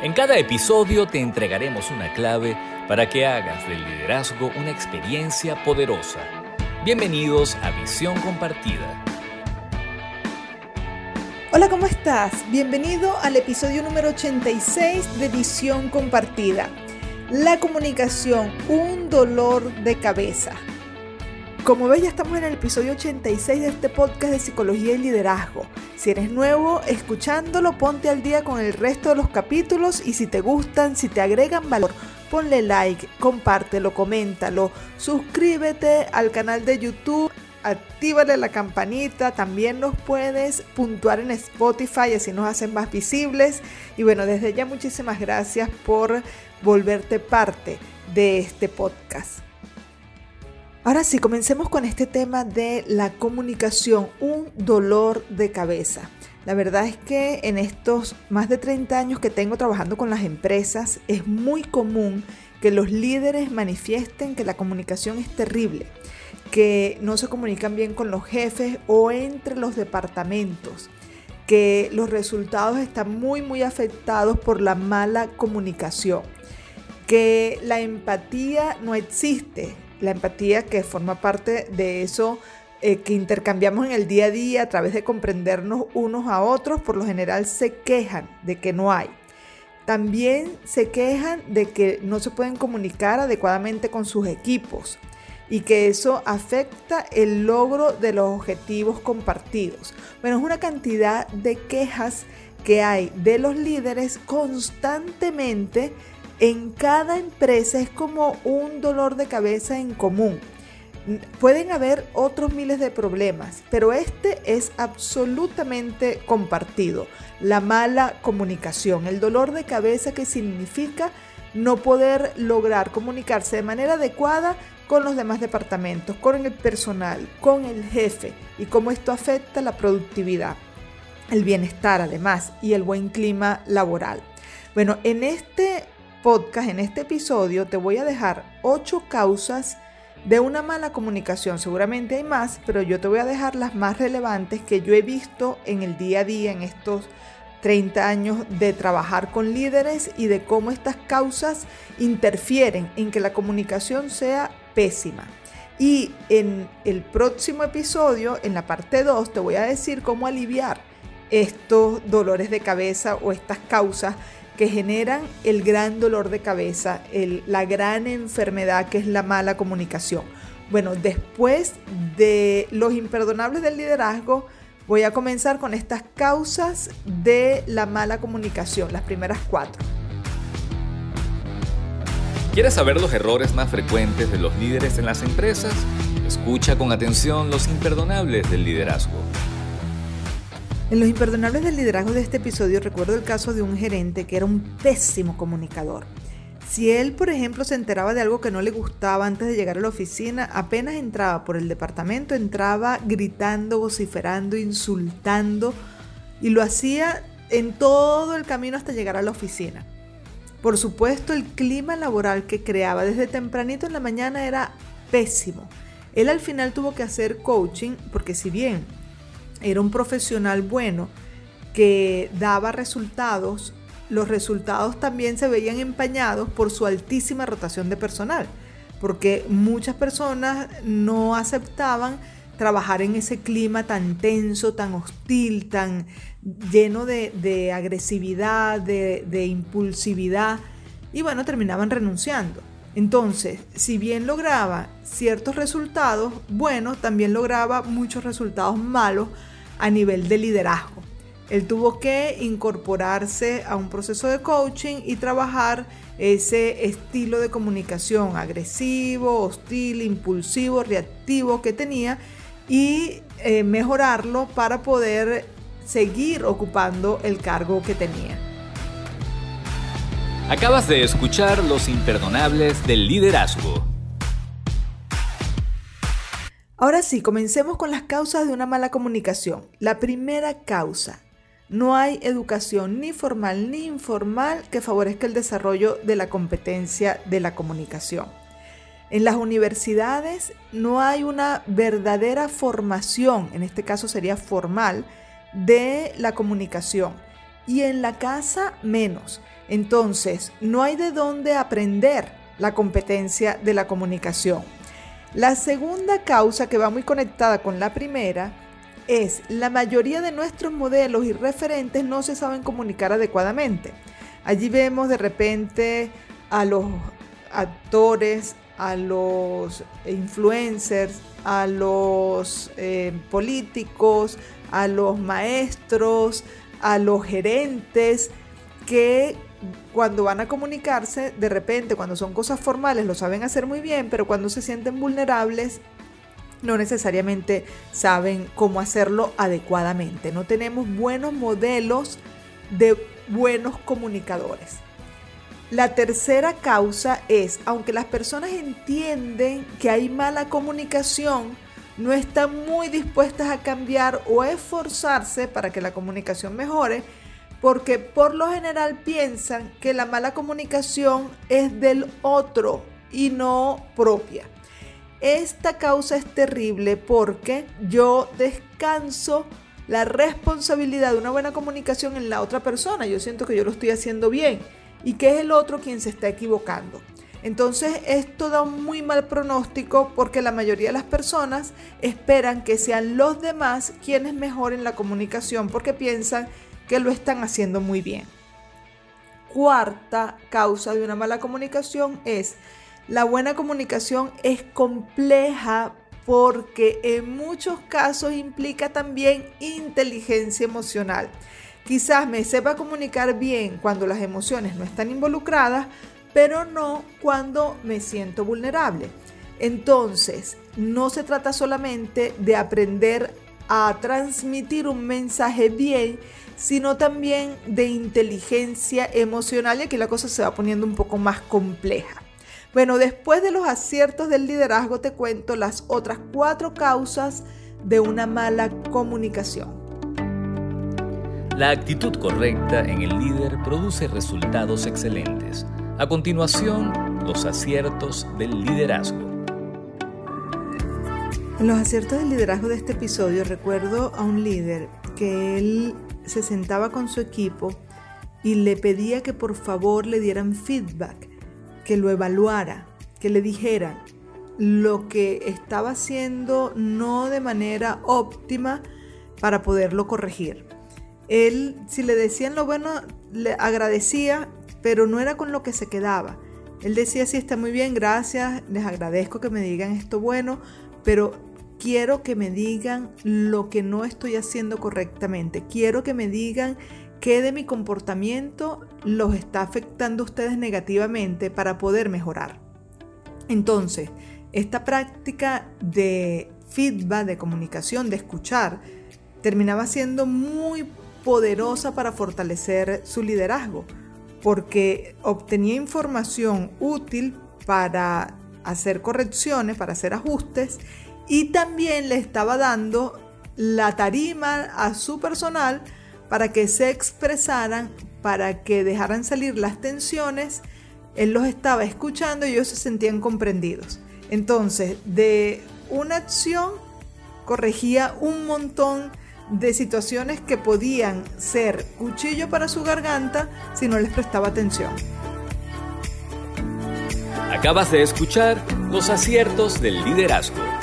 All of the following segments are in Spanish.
En cada episodio te entregaremos una clave para que hagas del liderazgo una experiencia poderosa. Bienvenidos a Visión Compartida. Hola, ¿cómo estás? Bienvenido al episodio número 86 de Visión Compartida. La comunicación, un dolor de cabeza. Como ves, ya estamos en el episodio 86 de este podcast de psicología y liderazgo. Si eres nuevo escuchándolo, ponte al día con el resto de los capítulos y si te gustan, si te agregan valor, ponle like, compártelo, coméntalo, suscríbete al canal de YouTube, actívale la campanita, también nos puedes puntuar en Spotify, así nos hacen más visibles. Y bueno, desde ya muchísimas gracias por volverte parte de este podcast. Ahora sí, comencemos con este tema de la comunicación, un dolor de cabeza. La verdad es que en estos más de 30 años que tengo trabajando con las empresas, es muy común que los líderes manifiesten que la comunicación es terrible, que no se comunican bien con los jefes o entre los departamentos, que los resultados están muy muy afectados por la mala comunicación, que la empatía no existe la empatía que forma parte de eso eh, que intercambiamos en el día a día a través de comprendernos unos a otros, por lo general se quejan de que no hay. También se quejan de que no se pueden comunicar adecuadamente con sus equipos y que eso afecta el logro de los objetivos compartidos. Bueno, es una cantidad de quejas que hay de los líderes constantemente en cada empresa es como un dolor de cabeza en común. Pueden haber otros miles de problemas, pero este es absolutamente compartido. La mala comunicación, el dolor de cabeza que significa no poder lograr comunicarse de manera adecuada con los demás departamentos, con el personal, con el jefe y cómo esto afecta la productividad, el bienestar además y el buen clima laboral. Bueno, en este en este episodio, te voy a dejar ocho causas de una mala comunicación. Seguramente hay más, pero yo te voy a dejar las más relevantes que yo he visto en el día a día en estos 30 años de trabajar con líderes y de cómo estas causas interfieren en que la comunicación sea pésima. Y en el próximo episodio, en la parte 2, te voy a decir cómo aliviar estos dolores de cabeza o estas causas que generan el gran dolor de cabeza, la gran enfermedad que es la mala comunicación. Bueno, después de los imperdonables del liderazgo, voy a comenzar con estas causas de la mala comunicación, las primeras cuatro. ¿Quieres saber los errores más frecuentes de los líderes en las empresas? Escucha con atención los imperdonables del liderazgo. En los imperdonables del liderazgo de este episodio recuerdo el caso de un gerente que era un pésimo comunicador. Si él, por ejemplo, se enteraba de algo que no le gustaba antes de llegar a la oficina, apenas entraba por el departamento, entraba gritando, vociferando, insultando y lo hacía en todo el camino hasta llegar a la oficina. Por supuesto, el clima laboral que creaba desde tempranito en la mañana era pésimo. Él al final tuvo que hacer coaching porque si bien era un profesional bueno que daba resultados, los resultados también se veían empañados por su altísima rotación de personal, porque muchas personas no aceptaban trabajar en ese clima tan tenso, tan hostil, tan lleno de, agresividad, de, de impulsividad, y bueno, terminaban renunciando. Entonces, si bien lograba ciertos resultados buenos, también lograba muchos resultados malos a nivel de liderazgo. Él tuvo que incorporarse a un proceso de coaching y trabajar ese estilo de comunicación agresivo, hostil, impulsivo, reactivo que tenía y eh, mejorarlo para poder seguir ocupando el cargo que tenía. Acabas de escuchar Los Imperdonables del Liderazgo. Ahora sí, comencemos con las causas de una mala comunicación. La primera causa, no hay educación ni formal ni informal que favorezca el desarrollo de la competencia de la comunicación. En las universidades no hay una verdadera formación, en este caso sería formal, de la comunicación. Y en la casa menos. Entonces, no hay de dónde aprender la competencia de la comunicación. La segunda causa que va muy conectada con la primera es la mayoría de nuestros modelos y referentes no se saben comunicar adecuadamente. Allí vemos de repente a los actores, a los influencers, a los eh, políticos, a los maestros, a los gerentes que cuando van a comunicarse, de repente, cuando son cosas formales, lo saben hacer muy bien, pero cuando se sienten vulnerables, no necesariamente saben cómo hacerlo adecuadamente. No tenemos buenos modelos de buenos comunicadores. La tercera causa es, aunque las personas entienden que hay mala comunicación, no están muy dispuestas a cambiar o esforzarse para que la comunicación mejore, porque por lo general piensan que la mala comunicación es del otro y no propia. Esta causa es terrible porque yo descanso la responsabilidad de una buena comunicación en la otra persona. Yo siento que yo lo estoy haciendo bien y que es el otro quien se está equivocando. Entonces esto da un muy mal pronóstico porque la mayoría de las personas esperan que sean los demás quienes mejoren la comunicación porque piensan que lo están haciendo muy bien. Cuarta causa de una mala comunicación es la buena comunicación es compleja porque en muchos casos implica también inteligencia emocional. Quizás me sepa comunicar bien cuando las emociones no están involucradas, pero no cuando me siento vulnerable. Entonces, no se trata solamente de aprender a transmitir un mensaje bien, sino también de inteligencia emocional y aquí la cosa se va poniendo un poco más compleja. Bueno, después de los aciertos del liderazgo te cuento las otras cuatro causas de una mala comunicación. La actitud correcta en el líder produce resultados excelentes. A continuación, los aciertos del liderazgo. En los aciertos del liderazgo de este episodio recuerdo a un líder que él se sentaba con su equipo y le pedía que por favor le dieran feedback que lo evaluara, que le dijera lo que estaba haciendo no de manera óptima para poderlo corregir. Él, si le decían lo bueno, le agradecía, pero no era con lo que se quedaba. Él decía, sí, está muy bien, gracias, les agradezco que me digan esto bueno, pero quiero que me digan lo que no estoy haciendo correctamente. Quiero que me digan qué de mi comportamiento los está afectando a ustedes negativamente para poder mejorar. Entonces, esta práctica de feedback, de comunicación, de escuchar, terminaba siendo muy poderosa para fortalecer su liderazgo, porque obtenía información útil para hacer correcciones, para hacer ajustes, y también le estaba dando la tarima a su personal para que se expresaran, para que dejaran salir las tensiones. Él los estaba escuchando y ellos se sentían comprendidos. Entonces, de una acción corregía un montón de situaciones que podían ser cuchillo para su garganta si no les prestaba atención. Acabas de escuchar los aciertos del liderazgo.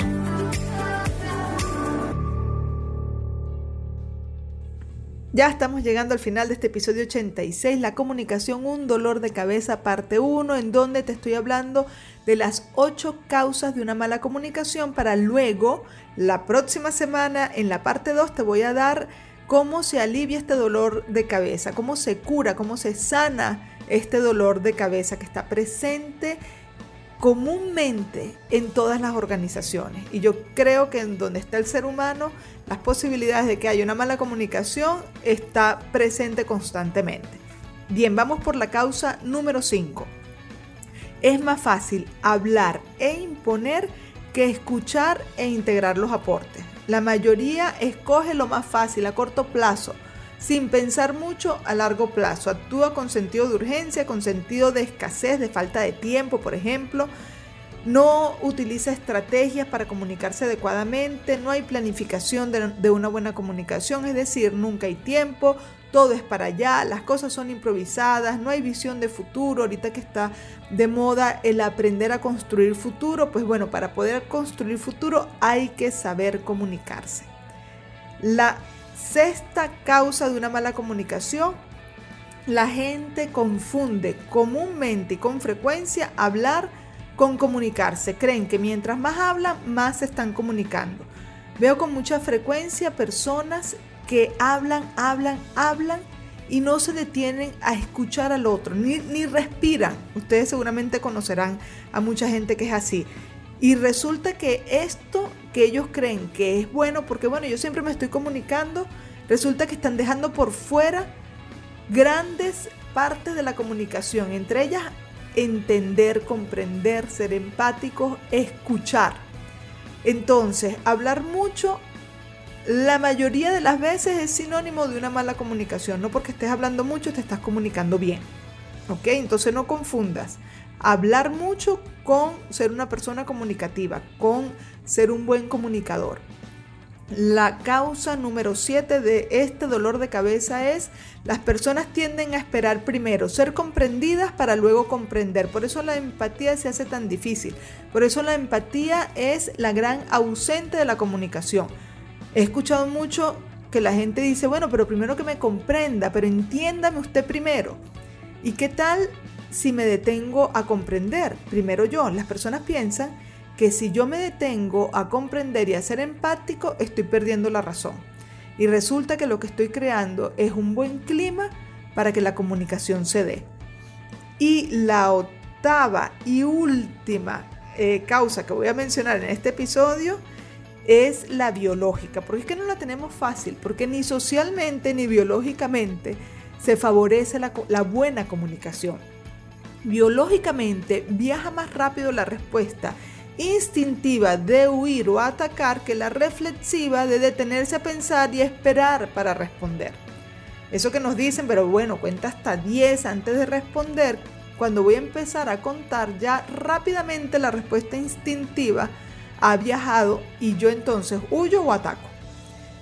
Ya estamos llegando al final de este episodio 86, la comunicación, un dolor de cabeza, parte 1, en donde te estoy hablando de las 8 causas de una mala comunicación para luego, la próxima semana, en la parte 2, te voy a dar cómo se alivia este dolor de cabeza, cómo se cura, cómo se sana este dolor de cabeza que está presente comúnmente en todas las organizaciones. Y yo creo que en donde está el ser humano, las posibilidades de que haya una mala comunicación está presente constantemente. Bien, vamos por la causa número 5. Es más fácil hablar e imponer que escuchar e integrar los aportes. La mayoría escoge lo más fácil a corto plazo, sin pensar mucho a largo plazo. Actúa con sentido de urgencia, con sentido de escasez, de falta de tiempo, por ejemplo. No utiliza estrategias para comunicarse adecuadamente, no hay planificación de, una buena comunicación, es decir, nunca hay tiempo, todo es para allá, las cosas son improvisadas, no hay visión de futuro, ahorita que está de moda el aprender a construir futuro, pues bueno, para poder construir futuro hay que saber comunicarse. La sexta causa de una mala comunicación, la gente confunde comúnmente y con frecuencia hablar con comunicarse. Creen que mientras más hablan, más se están comunicando. Veo con mucha frecuencia personas que hablan, hablan, hablan y no se detienen a escuchar al otro, ni, ni respiran. Ustedes seguramente conocerán a mucha gente que es así. Y resulta que esto que ellos creen que es bueno, porque bueno, yo siempre me estoy comunicando, resulta que están dejando por fuera grandes partes de la comunicación, entre ellas entender, comprender, ser empáticos, escuchar. Entonces, hablar mucho la mayoría de las veces es sinónimo de una mala comunicación. No porque estés hablando mucho te estás comunicando bien. ¿Ok? Entonces no confundas hablar mucho con ser una persona comunicativa, con ser un buen comunicador. La causa número 7 de este dolor de cabeza es las personas tienden a esperar primero ser comprendidas para luego comprender. Por eso la empatía se hace tan difícil. Por eso la empatía es la gran ausente de la comunicación. He escuchado mucho que la gente dice, bueno, pero primero que me comprenda, pero entiéndame usted primero. ¿Y qué tal si me detengo a comprender? Primero yo. Las personas piensan que si yo me detengo a comprender y a ser empático, estoy perdiendo la razón. Y resulta que lo que estoy creando es un buen clima para que la comunicación se dé. Y la octava y última eh, causa que voy a mencionar en este episodio es la biológica. Porque es que no la tenemos fácil, porque ni socialmente ni biológicamente se favorece la, la buena comunicación. Biológicamente viaja más rápido la respuesta instintiva de huir o atacar que la reflexiva de detenerse a pensar y esperar para responder. Eso que nos dicen, pero bueno, cuenta hasta 10 antes de responder. Cuando voy a empezar a contar ya rápidamente la respuesta instintiva ha viajado y yo entonces huyo o ataco.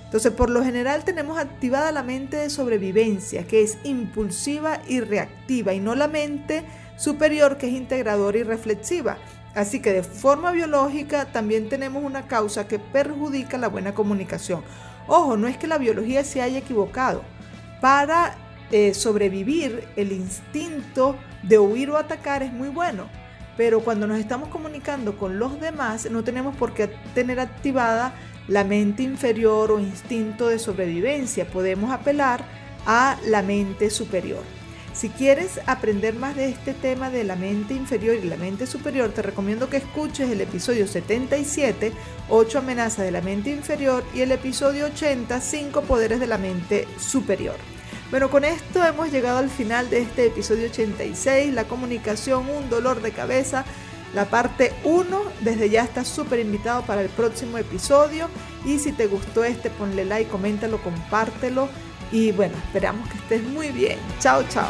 Entonces, por lo general tenemos activada la mente de sobrevivencia, que es impulsiva y reactiva, y no la mente superior, que es integradora y reflexiva. Así que de forma biológica también tenemos una causa que perjudica la buena comunicación. Ojo, no es que la biología se haya equivocado. Para eh, sobrevivir, el instinto de huir o atacar es muy bueno. Pero cuando nos estamos comunicando con los demás, no tenemos por qué tener activada la mente inferior o instinto de sobrevivencia. Podemos apelar a la mente superior. Si quieres aprender más de este tema de la mente inferior y la mente superior, te recomiendo que escuches el episodio 77, 8 amenazas de la mente inferior, y el episodio 80, 5 poderes de la mente superior. Bueno, con esto hemos llegado al final de este episodio 86, la comunicación, un dolor de cabeza. La parte 1, desde ya estás súper invitado para el próximo episodio. Y si te gustó este, ponle like, coméntalo, compártelo y bueno, esperamos que estés muy bien. Chao, chao.